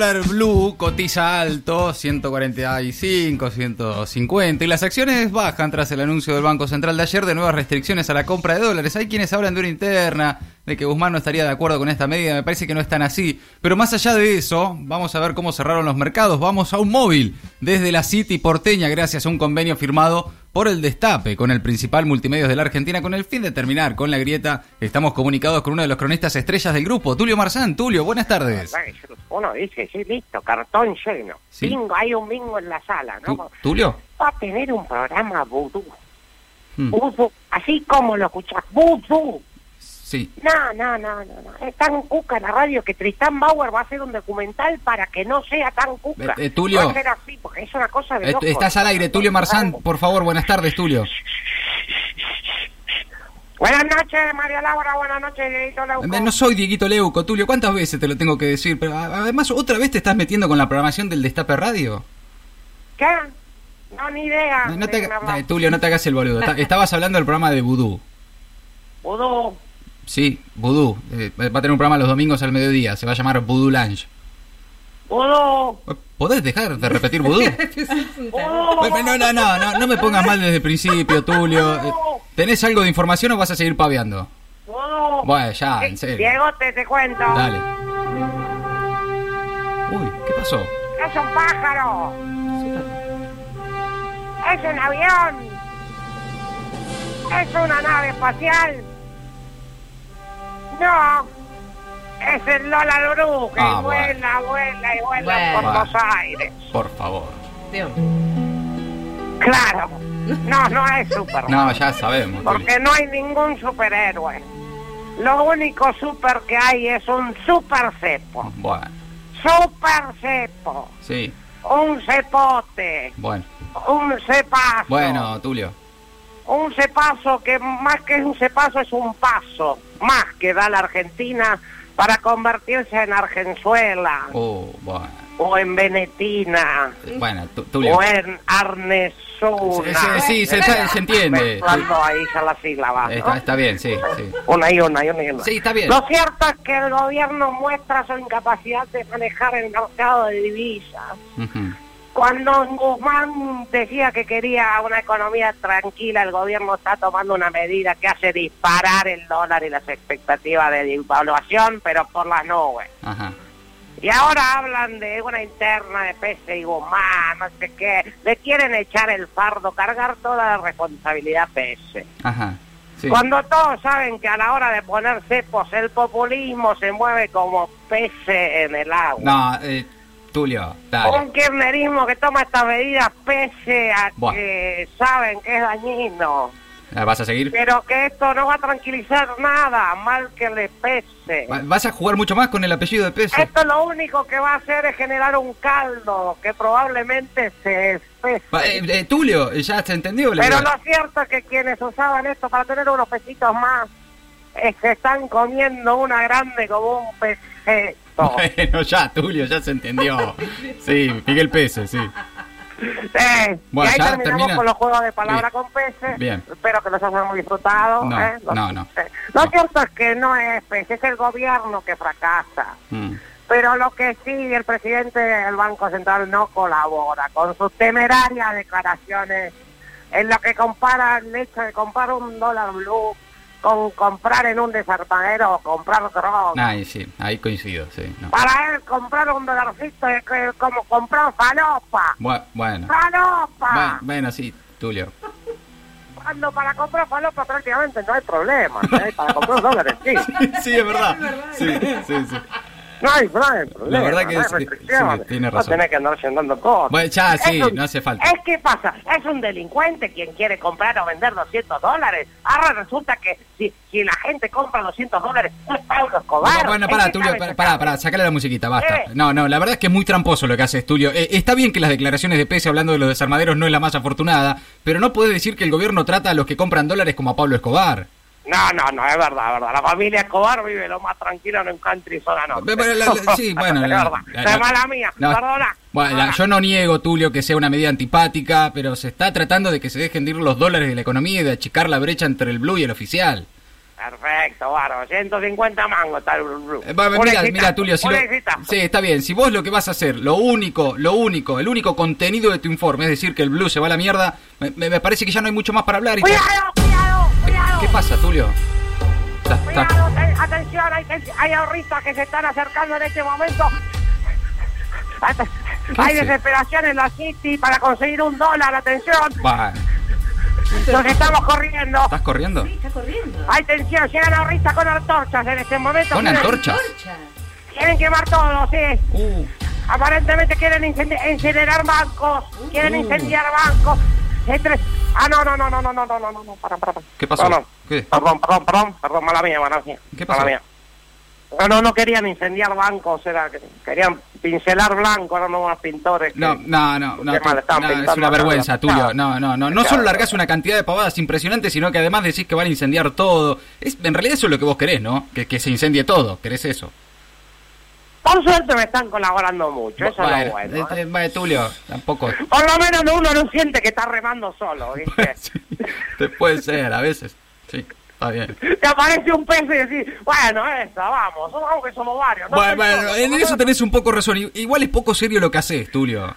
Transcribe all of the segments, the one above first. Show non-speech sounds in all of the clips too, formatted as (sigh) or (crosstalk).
dólar blue cotiza alto, 145, 150, y las acciones bajan tras el anuncio del Banco Central de ayer de nuevas restricciones a la compra de dólares. Hay quienes hablan de una interna, de que Guzmán no estaría de acuerdo con esta medida, me parece que no es tan así. Pero más allá de eso, vamos a ver cómo cerraron los mercados. Vamos a un móvil desde la City porteña gracias a un convenio firmado por el destape con el principal multimedios de la Argentina con el fin de terminar con la grieta. Estamos comunicados con uno de los cronistas estrellas del grupo, Tulio Marzán. Tulio, buenas tardes. Uno dice, sí, listo, cartón lleno. Sí. Bingo, hay un bingo en la sala, ¿no? Tulio. Va a tener un programa vudú. Hmm, Vudú, así como lo escuchás, vudú. Sí. No, no, no, no, no. Es tan cuca la radio que Tristán Bauer va a hacer un documental para que no sea tan cuca. Eh, eh, Tulio. Va a ser así, porque es una cosa de Eh. Estás al aire, Tulio Marzán. Por favor, buenas tardes, Tulio. (laughs) Buenas noches, María Laura. Buenas noches, Dieguito Leuco. Eh, No soy Dieguito Leuco, Tulio. ¿Cuántas veces te lo tengo que decir? Pero además, ¿otra vez te estás metiendo con la programación del Destape Radio? ¿Qué? No, ni idea. No, no te de qué me haga- hablas. eh, Tulio, no te hagas el boludo. Ta- (laughs) Estabas hablando del programa de Vudú. Vudú. Sí, Vudú. Eh, va a tener un programa los domingos al mediodía. Se va a llamar Vudú Lunch. Vudú. ¿Podés dejar de repetir Vudú? (laughs) No, no, no, no, no me pongas mal desde el principio, Tulio. ¿Tenés algo de información o vas a seguir paveando? Vudú. Bueno, ya, en serio. Diego, te, te cuento. Dale. Uy, ¿qué pasó? Es un pájaro. Es un avión. Es una nave espacial. No. Es el Lola Luru que Ah, vuela, vuela y vuela Bueno. por Bueno. los aires. Por favor. Dios. Claro. No, no es Superman. No, ya sabemos. Porque no hay ningún superhéroe. Lo único super que hay es un super cepo. Bueno, Super cepo. sí, Un cepote. bueno. Un cepazo. Bueno, Tulio. Un cepazo que más que un cepazo es un paso. Más que da la Argentina para convertirse en Argenzuela. Oh, bueno. O en Venetina. Bueno. O en Arnesuna. Sí, sí, se, se- se entiende. Ahí ya sílabas, ¿no? Está, está bien, sí, sí. Una y una y una y una. Sí, está bien. Lo cierto es que el gobierno muestra su incapacidad de manejar el mercado de divisas. Cuando Guzmán decía que quería una economía tranquila, el gobierno está tomando una medida que hace disparar el dólar y las expectativas de devaluación, pero por las nubes. Ajá. Y ahora hablan de una interna de Pese y Guzmán, no sé qué. Le quieren echar el fardo, cargar toda la responsabilidad Pese. Ajá. Sí. Cuando todos saben que a la hora de poner cepos el populismo se mueve como pese en el agua. No, eh, Tulio, dale. Un kirchnerismo que toma estas medidas pese a Buah. que saben que es dañino. Ah, ¿Vas a seguir? Pero que esto no va a tranquilizar nada, mal que le pese. Va- ¿Vas a jugar mucho más con el apellido de peso? Esto lo único que va a hacer es generar un caldo que probablemente se espese. Eh, eh, Tulio, ya se entendió. la Pero lo cierto es que quienes usaban esto para tener unos pesitos más eh, se están comiendo una grande como un (laughs) Bueno, ya, Tulio, ya se entendió. (laughs) Sí, Miguel Pese, sí. Eh, Bueno, y ahí ya terminamos termina. con los juegos de palabras Bien. con peces. Bien. Espero que los hayamos disfrutado. No, ¿eh? Los- no, no. eh, Lo No. cierto es que no es pez, es el gobierno que fracasa. Mm. Pero lo que sí, el presidente del Banco Central no colabora con sus temerarias declaraciones en lo que compara el hecho de comprar un dólar blue con comprar en un desarmadero o comprar droga. Ay, sí, ahí coincido, sí. no. Para él comprar un dolarcito es que- como comprar falopa. Bu- Bueno. ¡Falopa! Bu- Bueno, sí, Tulio. Cuando para comprar falopa prácticamente no hay problema. ¿eh? Para comprar dólares, (laughs) sí. Sí, (laughs) es verdad. Sí, sí, sí. No hay, no hay problema. La verdad que no hay sí, restricciones. sí, tiene No razón. tenés que andar llenando cosas. Bueno, ya, sí, un- no hace falta. Es que pasa, es un delincuente quien quiere comprar o vender 200 dólares. Ahora resulta que si, si la gente compra 200 dólares, es Pablo Escobar. Bueno, ¿En pará, Tulio, pará, sacale la musiquita, basta. ¿Qué? No, no, la verdad es que es muy tramposo lo que haces, Tulio. Eh, está bien que las declaraciones de Pese hablando de los desarmaderos no es la más afortunada, pero no puedes decir que el gobierno trata a los que compran dólares como a Pablo Escobar. No, no, no, es verdad, es verdad. La familia Escobar vive lo más tranquilo en un country zona norte. Pero la- la- sí, (laughs) bueno, Es verdad. la- mala mía, No, perdona. Bueno, yo no niego, Tulio, que sea una medida antipática, pero se está tratando de que se dejen de ir los dólares de la economía y de achicar la brecha entre el blue y el oficial. Perfecto, bárbaro. 150 mangos blue. Eh, mira, mira, Tulio, si lo- sí, está bien. Si vos lo que vas a hacer, lo único, lo único, el único contenido de tu informe es decir que el blue se va a la mierda, me, parece que ya no hay mucho más para hablar. Y cuidado. ¿Qué pasa, Tulio? Cuidado, ten- atención, hay, hay ahorristas que se están acercando en este momento. Ate- ¿Qué Hay hace? desesperación en la City para conseguir un dólar, atención. Nos estamos corriendo. ¿Estás corriendo? Está corriendo. Hay tensión, llegan ahorristas con antorchas en este momento. ¿Con Quieren- antorchas? Torcha. Quieren quemar todo, sí. Uh, Aparentemente quieren incendi- incinerar bancos, quieren Uh. incendiar bancos. Entre... Ah, no, no, no, no, no, no, no, no, no, no, para. ¿Qué pasó? Perdón, ¿Qué? perdón, perdón, perdón, perdón, mala mía, mala mía. ¿Qué pasó? Mala mía. No, no, no querían incendiar bancos, era que querían pincelar blanco, eran unos pintores. que- No, no, no, no, mal, estaban no, es una vergüenza, Tulio. No, no, no. No solo largás una cantidad de pavadas impresionantes, sino que además decís que van a incendiar todo. Es, en realidad eso es lo que vos querés, ¿no? Que, que se incendie todo. ¿Querés eso? Por suerte me están colaborando mucho, eso es lo bueno. este, ¿eh? bueno, Tulio, tampoco. Por lo menos uno no siente que está remando solo, (laughs) ¿viste? Sí, te puede ser, a veces. Sí, está bien. Te aparece un pez y decís, bueno, esa, vamos, vamos que somos varios. no Bueno, bueno, solo, en eso tenés un poco razón. Igual es poco serio lo que haces, Tulio.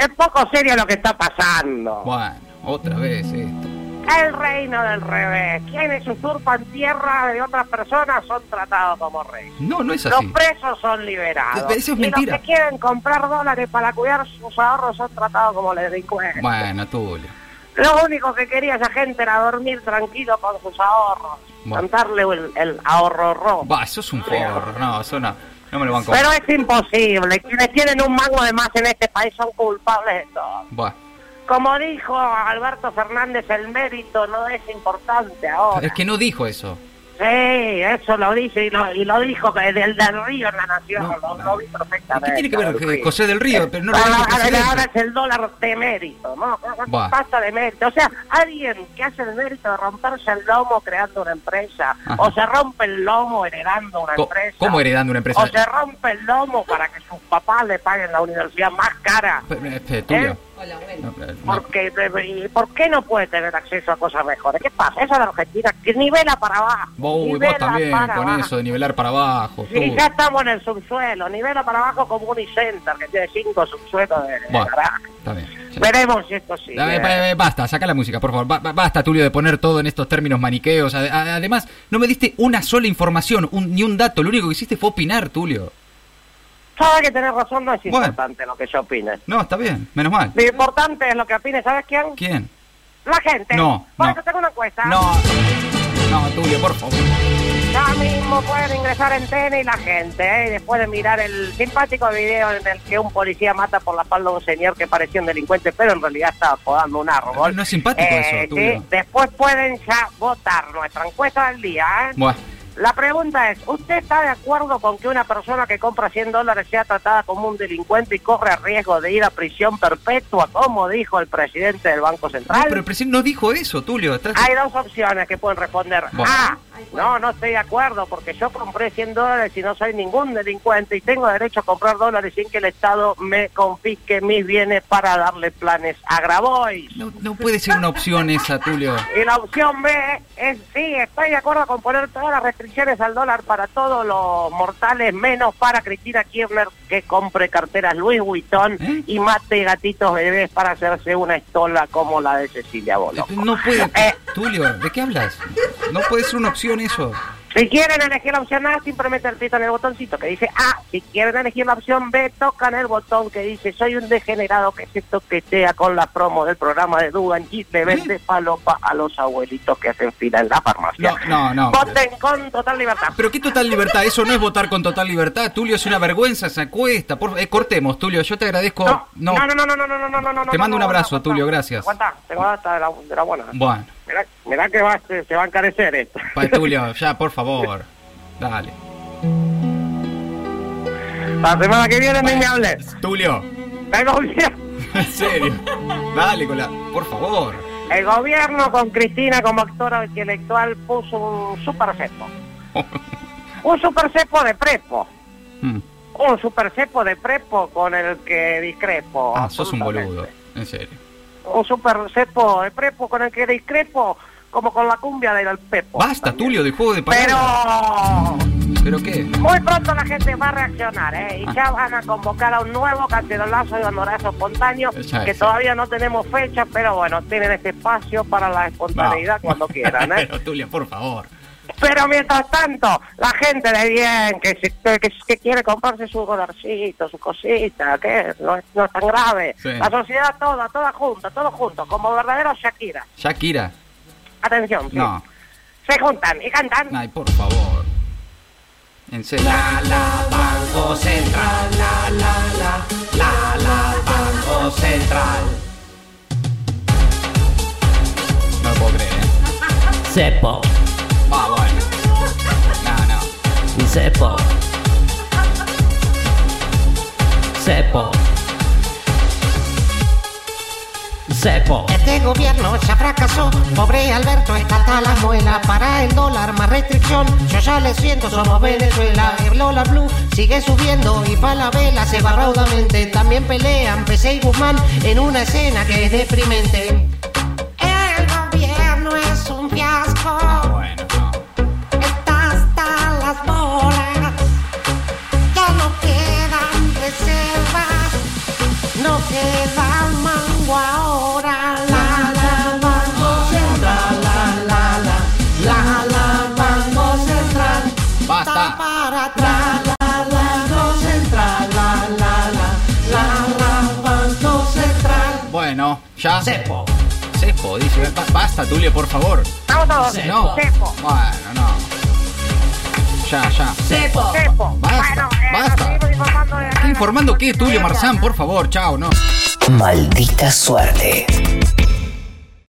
Es poco serio lo que está pasando. Bueno, otra vez esto. El reino del revés. Quienes usurpan tierra de otras personas son tratados como reyes. No, no es Los así. presos son liberados. Eso es y mentira. los que quieren comprar dólares para cuidar sus ahorros son tratados como delincuentes. Bueno, Tulio. Lo único que quería esa gente era dormir tranquilo con sus ahorros. Bueno. Cantarle el, el ahorro rojo. Va, eso es un forro. No, eso no. No me lo banco. Pero es imposible. Quienes tienen un mango de más en este país son culpables de todo. Va. Como dijo Alberto Fernández, el mérito no es importante ahora. Es que no dijo eso. Sí, eso lo dice y lo, y lo dijo que del, del río en la nación. No, lo, no. lo vi ¿Y perfectamente. ¿Qué tiene que ver que. José del Río? Pero no lo Ahora, ahora- es el dólar de mérito, ¿no? Pasa de mérito. O sea, alguien que hace el mérito de romperse el lomo creando una empresa, Ajá. o se rompe el lomo heredando una empresa. ¿Cómo heredando una empresa? O se rompe el lomo para que sus papás le paguen la universidad más cara. Pe- eh, pe- Tulio. ¿Eh? No. Porque, ¿y ¿Por qué no puede tener acceso a cosas mejores? ¿Qué pasa? Eso es la Argentina, que nivela para abajo. Vos, y vos también para con abajo. eso de nivelar para abajo. Sí, Tulio. ya estamos en el subsuelo, nivela para abajo como Unicenter, que tiene cinco subsuelos de, Bueno, está bien. sí. Veremos si esto sigue. Dame, pa- eh, Basta, saca la música, por favor. Ba- ba- Basta, Tulio, de poner todo en estos términos maniqueos. Además, no me diste una sola información, un- ni un dato. Lo único que hiciste fue opinar, Tulio. Sabes que tenés razón, no es Bueno. importante lo que yo opine. No, está bien, menos mal. Lo importante es lo que opine, ¿sabes quién? ¿Quién? La gente. No, Por no. eso tengo una encuesta. No, no, Tulio, por favor. Ya mismo pueden ingresar en TN y la gente, ¿eh? Y después de mirar el simpático video en el que un policía mata por la espalda a un señor que parecía un delincuente, pero en realidad estaba podando un árbol. No es simpático Eh, eso, sí, Tulio. después pueden ya votar nuestra encuesta del día, ¿eh? Bueno, La pregunta es, ¿usted está de acuerdo con que una persona que compra 100 dólares sea tratada como un delincuente y corre riesgo de ir a prisión perpetua, como dijo el presidente del Banco no, Central? pero el presidente no dijo eso, Tulio. Estás- Hay dos opciones que pueden responder. Bueno. A, no, no estoy de acuerdo porque yo compré 100 dólares y no soy ningún delincuente y tengo derecho a comprar dólares sin que el Estado me confisque mis bienes para darle planes a Grabois. No, no puede ser una opción esa, Tulio. Y la opción B es sí, estoy de acuerdo con poner todas las restricciones al dólar para todos los mortales, menos para Cristina Kirchner que compre carteras Louis Vuitton ¿Eh? y mate gatitos bebés para hacerse una estola como la de Cecilia Bolo. No puede. (laughs) Eh. Tulio, ¿de qué hablas? No puede ser una opción eso. Si quieren elegir la opción A, simplemente aprietan el botoncito que dice A. Si quieren elegir la opción B, tocan el botón que dice soy un degenerado que se toquetea con la promo del programa de Dugan y le vende palopa a los abuelitos que hacen fila en la farmacia. No, no, no. Voten con total libertad. Pero qué total libertad, eso no es votar con total libertad, Tulio, es una vergüenza esa encuesta. Por... eh, cortemos, Tulio, yo te agradezco. No, no, no, no, no, no, no, no, Te mando un abrazo, Tulio, gracias. Aguanta, la, de la buena. Bueno, Mirá, mirá que va, se, se va a encarecer esto. (laughs) pa, Tulio, ya, por favor. Dale. La semana que viene ni me hables. Tulio, El gobierno, (laughs) en serio. Dale con la. Por favor. el gobierno con Cristina como actora intelectual puso un super cepo. (laughs) Un super cepo de prepo. Mm. Un super cepo de prepo con el que discrepo. Ah, sos un boludo, en serio. Un super cepo de prepo con el que discrepo como con la cumbia del Pepo. Basta, también. Tulio, del juego de palabras. Pero ¿Pero qué? muy pronto la gente va a reaccionar, ¿eh? Y ya van a convocar a un nuevo cacerolazo y bandorazo espontáneo, que todavía no tenemos fecha, pero bueno, tienen este espacio para la espontaneidad No. cuando quieran, ¿eh? (laughs) Pero, Tulio, por favor. Pero mientras tanto, la gente de bien, que, se- que, que- que quiere comprarse su dolarcito, su cosita, que no es, no es tan grave. Sí. La sociedad toda, toda junta, todos juntos, como verdaderos Shakira. Shakira. Atención, sí. No. Se juntan y cantan. Ay, por favor. En serio. La la Banco Central, la la la, la la Banco Central. No lo puedo creer. ¿eh? Cepo. Cepo. Cepo. Este gobierno ya fracasó, pobre Alberto escalta la muela para el dólar más restricción. Yo ya le siento, somos Venezuela. El dólar blue sigue subiendo y Falabella se va raudamente. También pelean PC y Guzmán en una escena que es deprimente. Ya. Cepo. Cepo, dice. Ba- Basta, Tulio, por favor. Vamos todos. No. Cepo. Bueno, no. Ya, ya. Cepo. Cepo. Basta, bueno, eh, basta. informando de- ¿Informando qué, Tulio Marzán? Por favor, chao, no. Maldita suerte.